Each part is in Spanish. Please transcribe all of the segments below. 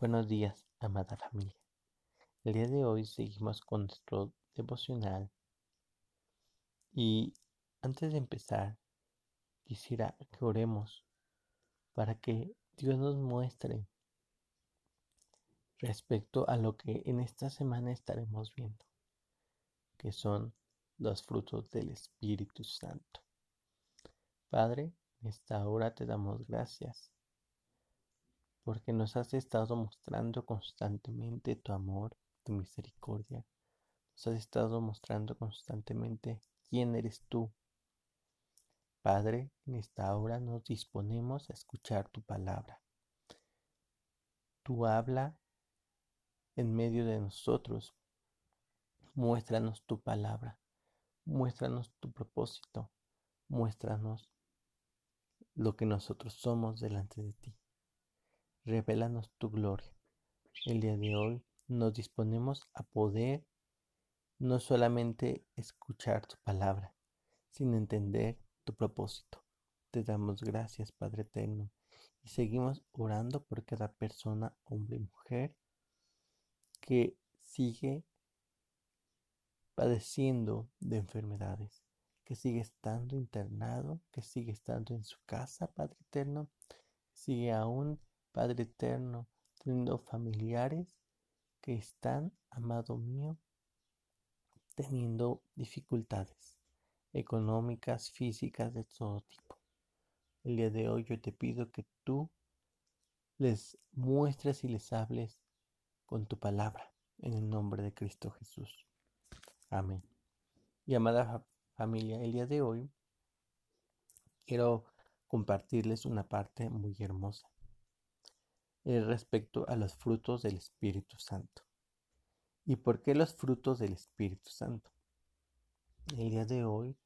Buenos días, amada familia. El día de hoy seguimos con nuestro devocional y antes de empezar quisiera que oremos para que Dios nos muestre respecto a lo que en esta semana estaremos viendo, que son los frutos del Espíritu Santo. Padre, en esta hora te damos gracias porque nos has estado mostrando constantemente tu amor, tu misericordia. Nos has estado mostrando constantemente quién eres tú. Padre, en esta hora nos disponemos a escuchar tu palabra. Tu habla en medio de nosotros. Muéstranos tu palabra. Muéstranos tu propósito. Muéstranos lo que nosotros somos delante de ti revélanos tu gloria. El día de hoy nos disponemos a poder no solamente escuchar tu palabra, sino entender tu propósito. Te damos gracias, Padre Eterno, y seguimos orando por cada persona, hombre y mujer, que sigue padeciendo de enfermedades, que sigue estando internado, que sigue estando en su casa, Padre Eterno, sigue aún Padre eterno, teniendo familiares que están, amado mío, teniendo dificultades económicas, físicas, de todo tipo. El día de hoy yo te pido que tú les muestres y les hables con tu palabra, en el nombre de Cristo Jesús. Amén. Y amada familia, el día de hoy quiero compartirles una parte muy hermosa respecto a los frutos del Espíritu Santo. ¿Y por qué los frutos del Espíritu Santo? El día de hoy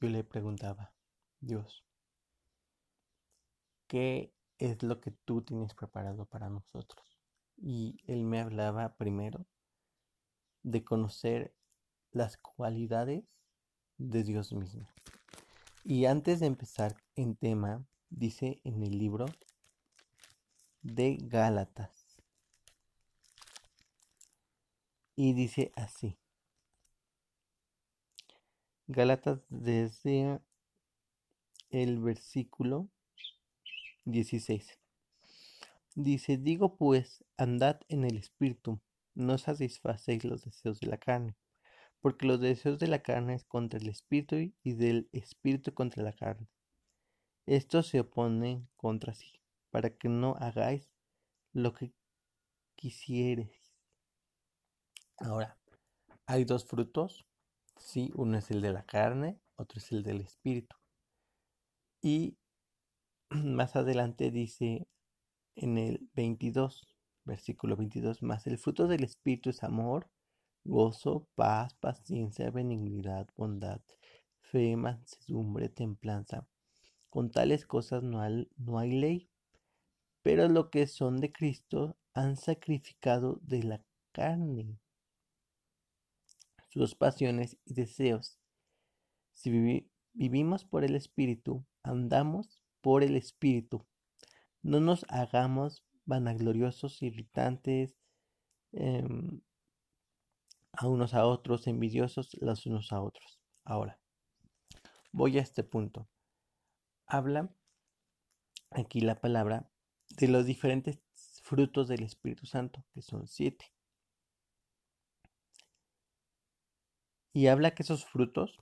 yo le preguntaba, Dios, ¿qué es lo que tú tienes preparado para nosotros? Y él me hablaba primero de conocer las cualidades de Dios mismo. Y antes de empezar en tema, dice en el libro de Gálatas. Y dice así. Gálatas desde el versículo 16. Dice, digo pues, andad en el espíritu, no satisfacéis los deseos de la carne, porque los deseos de la carne es contra el espíritu y del espíritu contra la carne. Estos se oponen contra sí para que no hagáis lo que quisieres. Ahora, hay dos frutos. Sí, uno es el de la carne, otro es el del espíritu. Y más adelante dice en el 22, versículo 22, más el fruto del espíritu es amor, gozo, paz, paciencia, benignidad, bondad, fe, mansedumbre, templanza. Con tales cosas no hay, no hay ley pero lo que son de Cristo han sacrificado de la carne sus pasiones y deseos. Si vivimos por el Espíritu, andamos por el Espíritu. No nos hagamos vanagloriosos, irritantes, em, a unos a otros, envidiosos los unos a otros. Ahora, voy a este punto. Habla aquí la palabra de los diferentes frutos del Espíritu Santo, que son siete. Y habla que esos frutos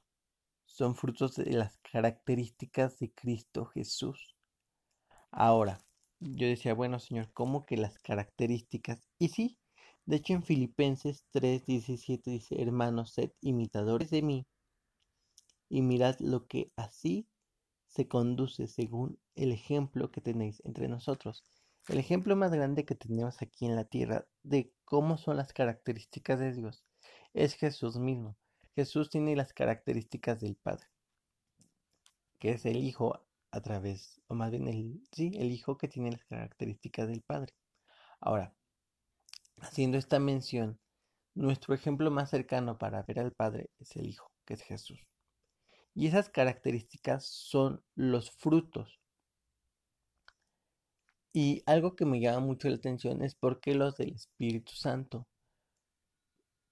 son frutos de las características de Cristo Jesús. Ahora, yo decía, bueno, Señor, ¿cómo que las características? Y sí, de hecho en Filipenses 3:17 dice, hermanos, sed imitadores de mí y mirad lo que así se conduce según el ejemplo que tenéis entre nosotros. El ejemplo más grande que tenemos aquí en la tierra de cómo son las características de Dios es Jesús mismo. Jesús tiene las características del Padre, que es el Hijo a través, o más bien el, sí, el Hijo que tiene las características del Padre. Ahora, haciendo esta mención, nuestro ejemplo más cercano para ver al Padre es el Hijo, que es Jesús. Y esas características son los frutos. Y algo que me llama mucho la atención es por qué los del Espíritu Santo,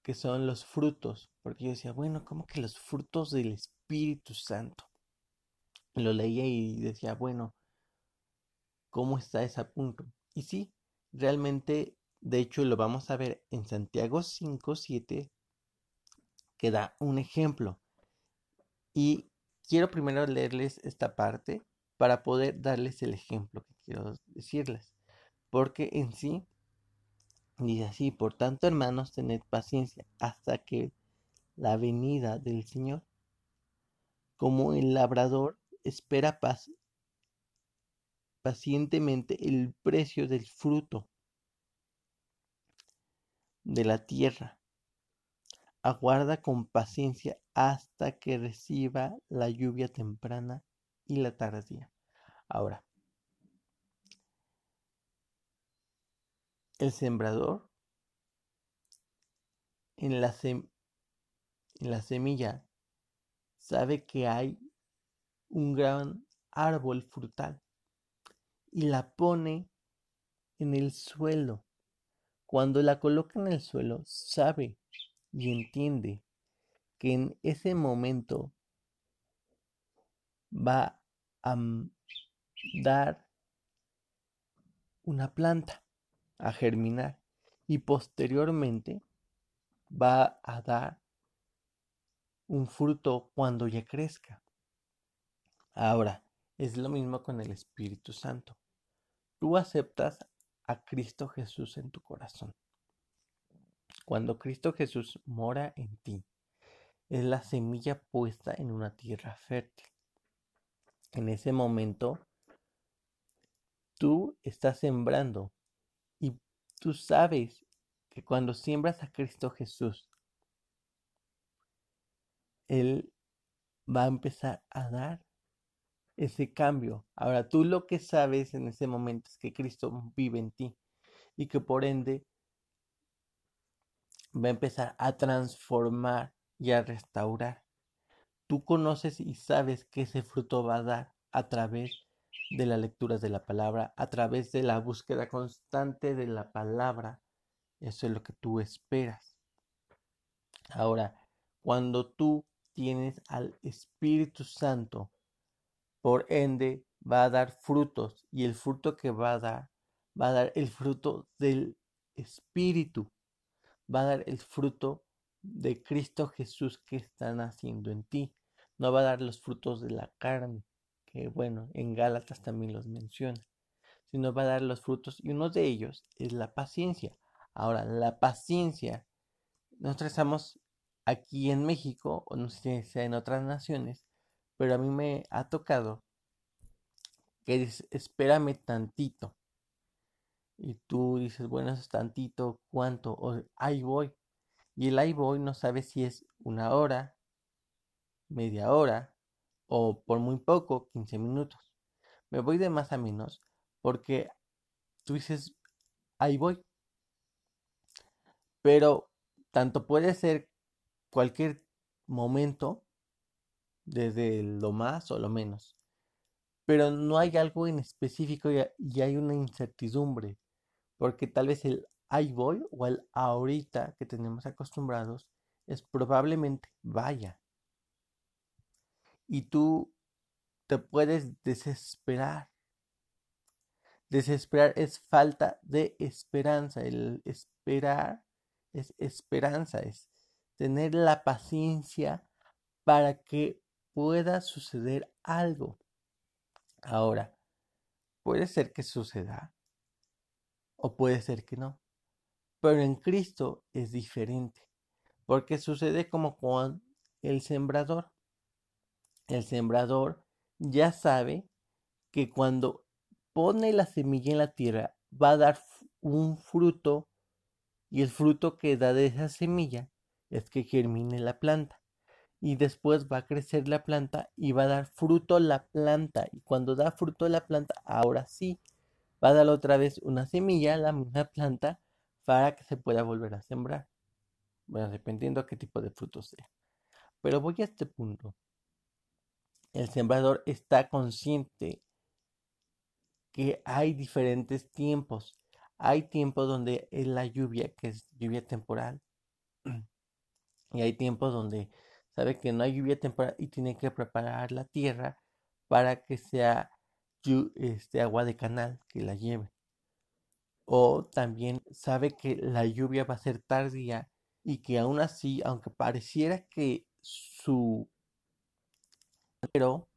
que son los frutos, porque yo decía, bueno, ¿cómo que los frutos del Espíritu Santo? Lo leía y decía, bueno, ¿cómo está ese punto? Y sí, realmente, de hecho, lo vamos a ver en Santiago 5, 7, que da un ejemplo. Y quiero primero leerles esta parte para poder darles el ejemplo que quiero decirles. Porque en sí, dice así, por tanto hermanos, tened paciencia hasta que la venida del Señor, como el labrador espera paz, pacientemente el precio del fruto de la tierra. Aguarda con paciencia hasta que reciba la lluvia temprana y la tardía. Ahora, el sembrador en la, en la semilla sabe que hay un gran árbol frutal y la pone en el suelo. Cuando la coloca en el suelo, sabe y entiende que en ese momento va a dar una planta a germinar y posteriormente va a dar un fruto cuando ya crezca. Ahora, es lo mismo con el Espíritu Santo. Tú aceptas a Cristo Jesús en tu corazón. Cuando Cristo Jesús mora en ti, es la semilla puesta en una tierra fértil. En ese momento, tú estás sembrando y tú sabes que cuando siembras a Cristo Jesús, Él va a empezar a dar ese cambio. Ahora tú lo que sabes en ese momento es que Cristo vive en ti y que por ende va a empezar a transformar y a restaurar. Tú conoces y sabes que ese fruto va a dar a través de la lectura de la palabra, a través de la búsqueda constante de la palabra. Eso es lo que tú esperas. Ahora, cuando tú tienes al Espíritu Santo, por ende va a dar frutos y el fruto que va a dar va a dar el fruto del Espíritu, va a dar el fruto de Cristo Jesús que está naciendo en ti, no va a dar los frutos de la carne, que bueno, en Gálatas también los menciona, sino va a dar los frutos y uno de ellos es la paciencia. Ahora, la paciencia, nosotros estamos aquí en México, o no sé si sea en otras naciones, pero a mí me ha tocado que dices, espérame tantito. Y tú dices, bueno, eso es tantito, ¿cuánto? O ahí voy. Y el ahí voy no sabe si es una hora, media hora o por muy poco, 15 minutos. Me voy de más a menos porque tú dices, ahí voy. Pero tanto puede ser cualquier momento desde lo más o lo menos. Pero no hay algo en específico y, hay una incertidumbre, porque tal vez el ahí voy o el ahorita que tenemos acostumbrados es probablemente vaya. Y tú te puedes desesperar. Desesperar es falta de esperanza. El esperar es esperanza, es tener la paciencia para que pueda suceder algo. Ahora, puede ser que suceda o puede ser que no. Pero en Cristo es diferente, porque sucede como con el sembrador. El sembrador ya sabe que cuando pone la semilla en la tierra va a dar un fruto y el fruto que da de esa semilla es que germine la planta y después va a crecer la planta y va a dar fruto la planta. Y cuando da fruto la planta, ahora sí, va a dar otra vez una semilla, la misma planta, para que se pueda volver a sembrar. Bueno, dependiendo qué tipo de fruto sea. Pero voy a este punto. El sembrador está consciente que hay diferentes tiempos. Hay tiempos donde es la lluvia, que es lluvia temporal. Y hay tiempos donde sabe que no hay lluvia temporal y tiene que preparar la tierra para que sea este agua de canal que la lleve. O también sabe que la lluvia va a ser tardía y que aún así, aunque pareciera que su pero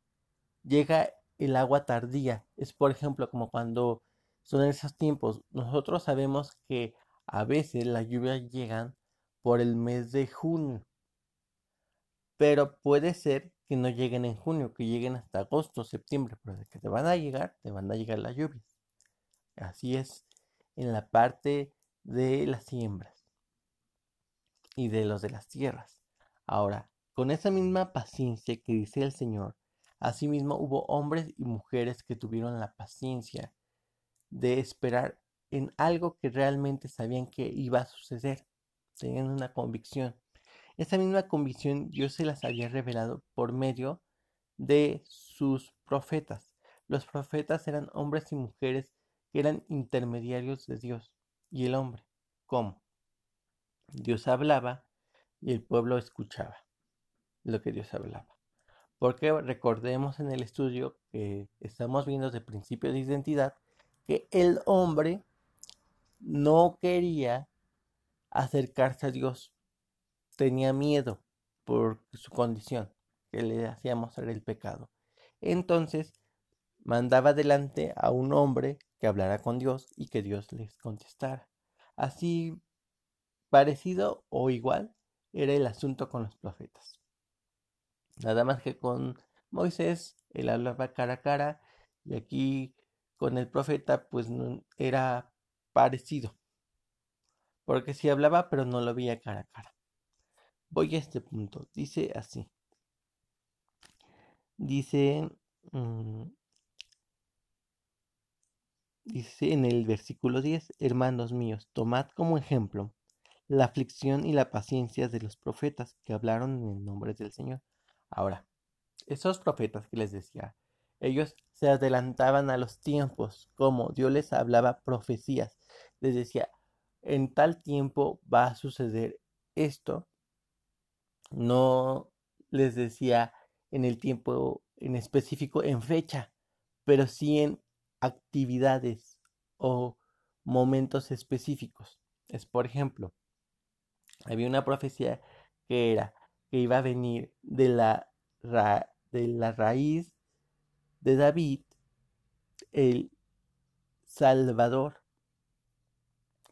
llega el agua tardía. Es por ejemplo como cuando son esos tiempos. Nosotros sabemos que a veces las lluvias llegan por el mes de junio. Pero puede ser que no lleguen en junio, que lleguen hasta agosto, septiembre, pero que te van a llegar, te van a llegar las lluvias. Así es en la parte de las siembras y de los de las tierras. Ahora, con esa misma paciencia que dice el Señor, asimismo hubo hombres y mujeres que tuvieron la paciencia de esperar en algo que realmente sabían que iba a suceder. Tenían una convicción. Esa misma convicción Dios se las había revelado por medio de sus profetas. Los profetas eran hombres y mujeres que eran intermediarios de Dios y el hombre. ¿Cómo? Dios hablaba y el pueblo escuchaba lo que Dios hablaba. Porque recordemos en el estudio que estamos viendo de principio de identidad que el hombre no quería acercarse a Dios. Tenía miedo por su condición que le hacía mostrar el pecado. Entonces mandaba delante a un hombre que hablara con Dios y que Dios les contestara. Así parecido o igual era el asunto con los profetas. Nada más que con Moisés, él hablaba cara a cara y aquí con el profeta pues era parecido. Porque sí hablaba pero no lo veía cara a cara. Voy a este punto. Dice así. Dice... Mm, dice en el versículo 10, hermanos míos, tomad como ejemplo la aflicción y la paciencia de los profetas que hablaron en el nombre del Señor. Ahora, esos profetas que les decía, ellos se adelantaban a los tiempos, como Dios les hablaba profecías, les decía, en tal tiempo va a suceder esto, no les decía en el tiempo en específico, en fecha, pero sí en actividades o momentos específicos. Es por ejemplo, había una profecía que era que iba a venir de la, de la raíz de David el Salvador,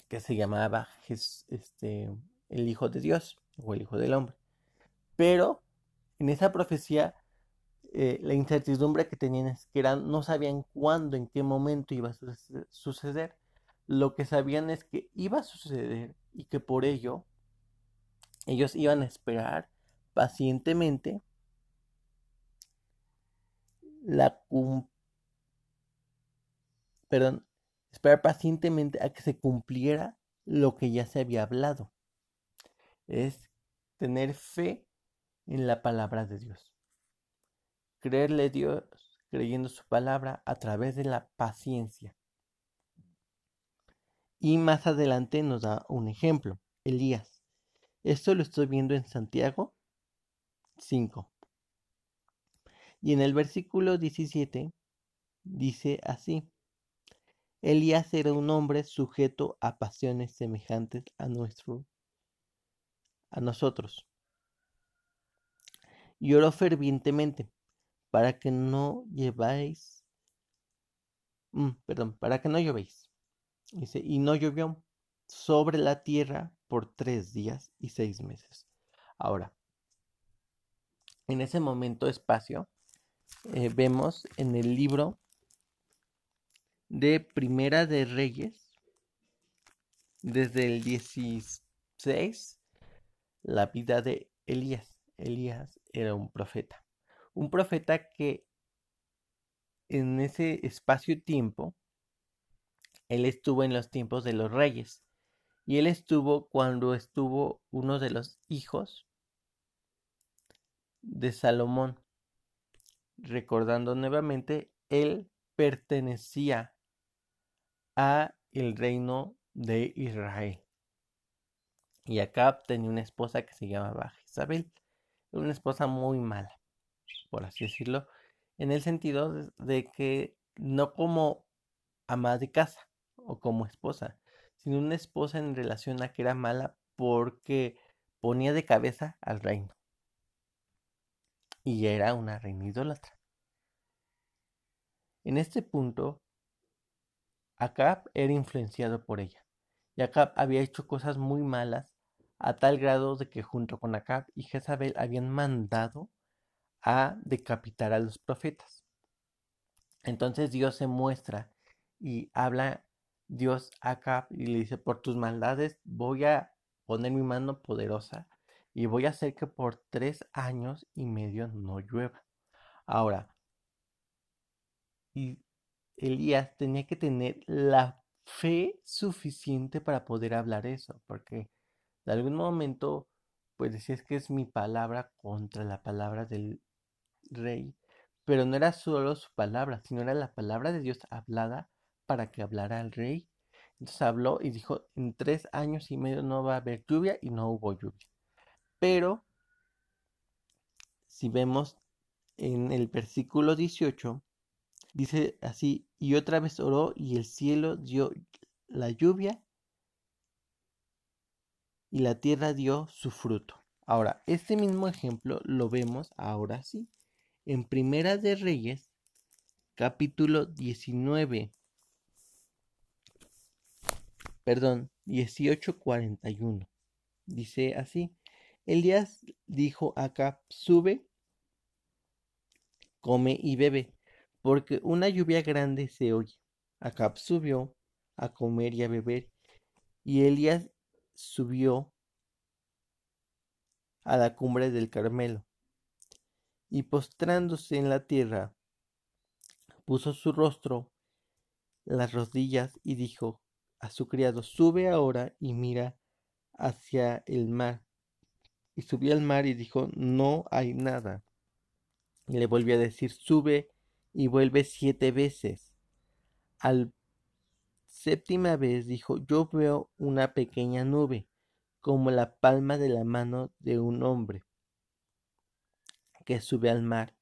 que se llamaba este, el Hijo de Dios o el Hijo del Hombre. Pero en esa profecía eh, la incertidumbre que tenían es que no sabían cuándo, en qué momento iba a suceder. Lo que sabían es que iba a suceder y que por ello ellos iban a esperar pacientemente la perdón, esperar pacientemente a que se cumpliera lo que ya se había hablado. Es tener fe en la palabra de Dios. Creerle a Dios creyendo su palabra a través de la paciencia. Y más adelante nos da un ejemplo, Elías. Esto lo estoy viendo en Santiago 5. Y en el versículo 17 dice así. Elías era un hombre sujeto a pasiones semejantes a nuestro a nosotros. Y oró fervientemente para que no lleváis mm, perdón, para que no llovéis. Dice, y no llovió sobre la tierra por tres días y seis meses. Ahora, en ese momento espacio, eh, vemos en el libro de Primera de Reyes, desde el 16, la vida de Elías. Elías era un profeta. Un profeta que en ese espacio-tiempo, él estuvo en los tiempos de los reyes. Y él estuvo cuando estuvo uno de los hijos de Salomón. Recordando nuevamente, él pertenecía a el reino de Israel. Y Acab tenía una esposa que se llamaba Jezabel, una esposa muy mala, por así decirlo, en el sentido de que no como ama de casa o como esposa, sino una esposa en relación a que era mala porque ponía de cabeza al reino. Y era una reina idólatra. En este punto, Acab era influenciado por ella. Y Acab había hecho cosas muy malas a tal grado de que junto con Acab y Jezabel habían mandado a decapitar a los profetas. Entonces Dios se muestra y habla Dios a Acab y le dice, por tus maldades voy a poner mi mano poderosa y voy a hacer que por tres años y medio no llueva. Ahora, y Elías tenía que tener la fe suficiente para poder hablar eso, porque de algún momento, pues decías que es mi palabra contra la palabra del rey, pero no era solo su palabra, sino era la palabra de Dios hablada para que hablara al rey. Entonces habló y dijo, en tres años y medio no va a haber lluvia y no hubo lluvia. Pero, si vemos en el versículo 18, dice así, y otra vez oró y el cielo dio la lluvia y la tierra dio su fruto. Ahora, este mismo ejemplo lo vemos ahora sí, en Primera de Reyes, capítulo 19, perdón, 18:41. Dice así, Elías dijo a Acab, sube, come y bebe, porque una lluvia grande se oye. Acab subió a comer y a beber, y Elías subió a la cumbre del Carmelo, y postrándose en la tierra, puso su rostro, las rodillas, y dijo a su criado, sube ahora y mira hacia el mar. Y subió al mar y dijo, no hay nada. Y le volvió a decir, sube y vuelve siete veces. Al séptima vez dijo, yo veo una pequeña nube, como la palma de la mano de un hombre, que sube al mar.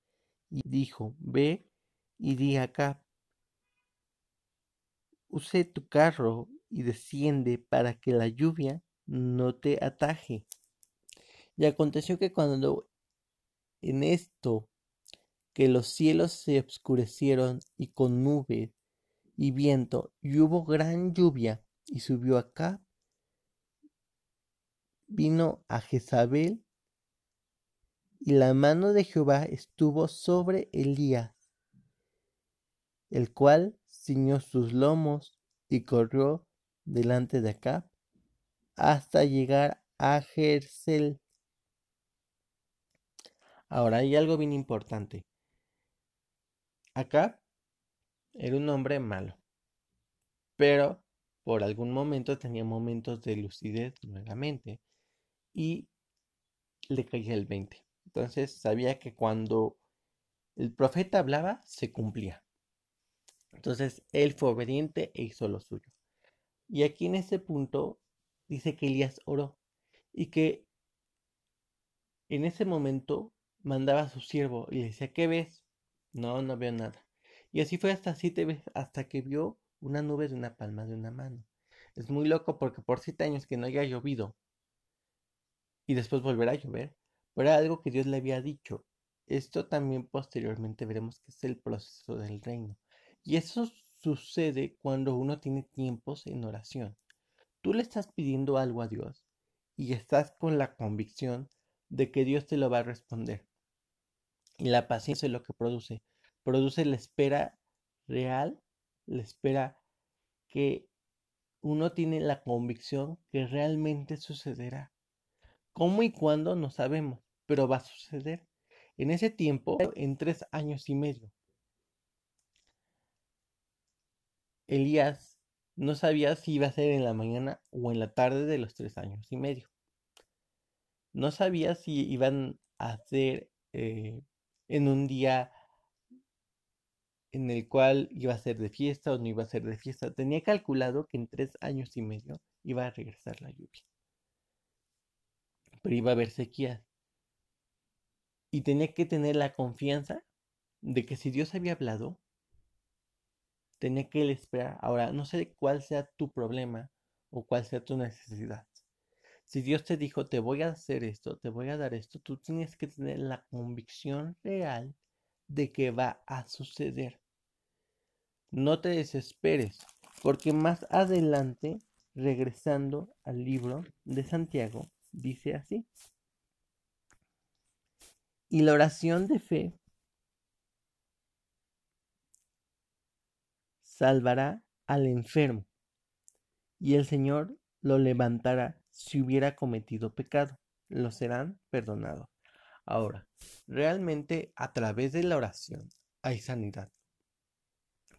Y dijo, ve y di acá, use tu carro y desciende para que la lluvia no te ataje. Y aconteció que cuando en esto que los cielos se obscurecieron y con nubes y viento, y hubo gran lluvia, y subió acá, vino a Jezabel, y la mano de Jehová estuvo sobre Elías, el cual ciñó sus lomos y corrió delante de acá hasta llegar a Jersel. Ahora hay algo bien importante. Acá era un hombre malo, pero por algún momento tenía momentos de lucidez nuevamente y le caía el 20. Entonces sabía que cuando el profeta hablaba, se cumplía. Entonces él fue obediente e hizo lo suyo. Y aquí en ese punto dice que Elías oró y que en ese momento mandaba a su siervo y le decía, ¿qué ves? No, no veo nada. Y así fue hasta siete veces, hasta que vio una nube de una palma de una mano. Es muy loco porque por siete años que no haya llovido y después volverá a llover, pero era algo que Dios le había dicho. Esto también posteriormente veremos que es el proceso del reino. Y eso sucede cuando uno tiene tiempos en oración. Tú le estás pidiendo algo a Dios y estás con la convicción de que Dios te lo va a responder. Y la paciencia es lo que produce. Produce la espera real, la espera que uno tiene la convicción que realmente sucederá. ¿Cómo y cuándo? No sabemos, pero va a suceder. En ese tiempo, en tres años y medio. Elías no sabía si iba a ser en la mañana o en la tarde de los tres años y medio. No sabía si iban a ser eh, en un día en el cual iba a ser de fiesta o no iba a ser de fiesta. Tenía calculado que en tres años y medio iba a regresar la lluvia. Pero iba a haber sequía. Y tenía que tener la confianza de que si Dios había hablado, tenía que esperar. Ahora, no sé cuál sea tu problema o cuál sea tu necesidad. Si Dios te dijo, te voy a hacer esto, te voy a dar esto, tú tienes que tener la convicción real de que va a suceder. No te desesperes, porque más adelante, regresando al libro de Santiago, dice así. Y la oración de fe salvará al enfermo, y el Señor lo levantará si hubiera cometido pecado, lo serán perdonados. Ahora, realmente a través de la oración hay sanidad.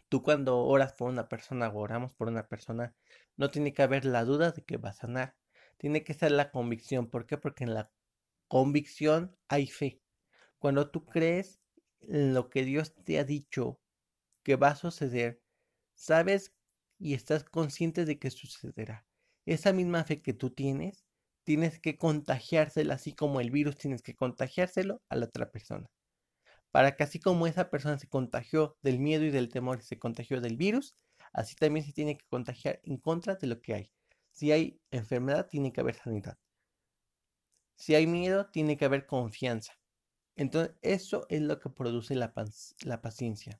Tú cuando oras por una persona o oramos por una persona, no tiene que haber la duda de que va a sanar. Tiene que ser la convicción. ¿Por qué? Porque en la convicción hay fe. Cuando tú crees en lo que Dios te ha dicho que va a suceder, sabes y estás consciente de que sucederá esa misma fe que tú tienes, tienes que contagiársela, así como el virus tienes que contagiárselo a la otra persona. Para que así como esa persona se contagió del miedo y del temor y se contagió del virus, así también se tiene que contagiar en contra de lo que hay. Si hay enfermedad, tiene que haber sanidad. Si hay miedo, tiene que haber confianza. Entonces, eso es lo que produce la paciencia.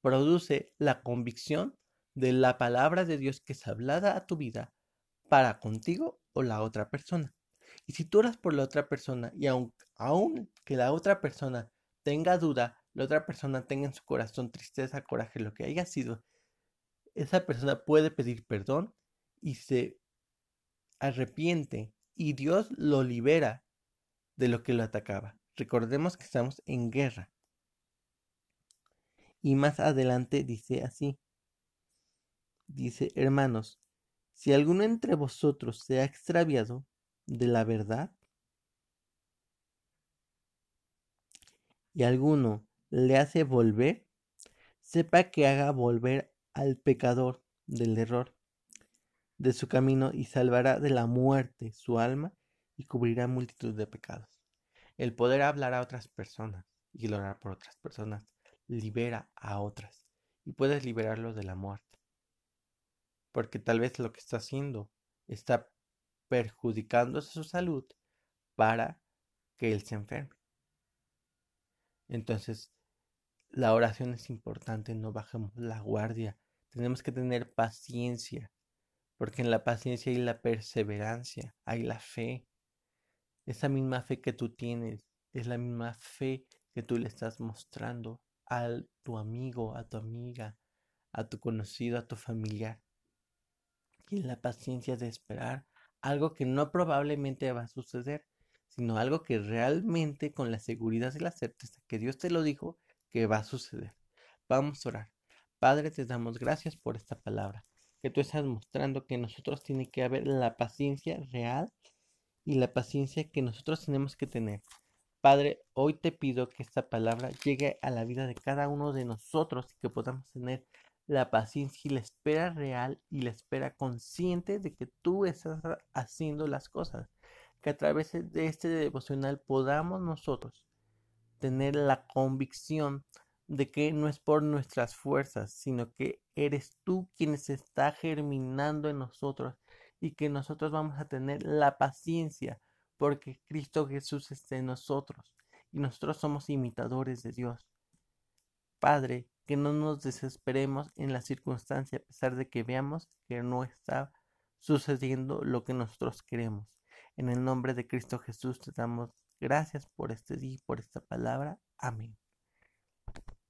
Produce la convicción de la palabra de Dios que es hablada a tu vida para contigo o la otra persona. Y si tú oras por la otra persona y aun, aun que la otra persona tenga duda, la otra persona tenga en su corazón tristeza, coraje, lo que haya sido, esa persona puede pedir perdón y se arrepiente y Dios lo libera de lo que lo atacaba. Recordemos que estamos en guerra. Y más adelante dice así, dice, hermanos, si alguno entre vosotros se ha extraviado de la verdad y alguno le hace volver, sepa que haga volver al pecador del error de su camino y salvará de la muerte su alma y cubrirá multitud de pecados. El poder hablar a otras personas y orar por otras personas libera a otras y puedes liberarlos de la muerte porque tal vez lo que está haciendo está perjudicándose su salud para que él se enferme. Entonces, la oración es importante, no bajemos la guardia, tenemos que tener paciencia, porque en la paciencia hay la perseverancia, hay la fe. Esa misma fe que tú tienes es la misma fe que tú le estás mostrando a tu amigo, a tu amiga, a tu conocido, a tu familiar y la paciencia de esperar algo que no probablemente va a suceder, sino algo que realmente con la seguridad y la certeza que Dios te lo dijo que va a suceder. Vamos a orar. Padre, te damos gracias por esta palabra, que tú estás mostrando que nosotros tiene que haber la paciencia real y la paciencia que nosotros tenemos que tener. Padre, hoy te pido que esta palabra llegue a la vida de cada uno de nosotros y que podamos tener la paciencia y la espera real y la espera consciente de que tú estás haciendo las cosas. Que a través de este devocional podamos nosotros tener la convicción de que no es por nuestras fuerzas, sino que eres tú quien se está germinando en nosotros y que nosotros vamos a tener la paciencia porque Cristo Jesús está en nosotros y nosotros somos imitadores de Dios. Padre, que no nos desesperemos en la circunstancia a pesar de que veamos que no está sucediendo lo que nosotros queremos. En el nombre de Cristo Jesús te damos gracias por este día y por esta palabra. Amén.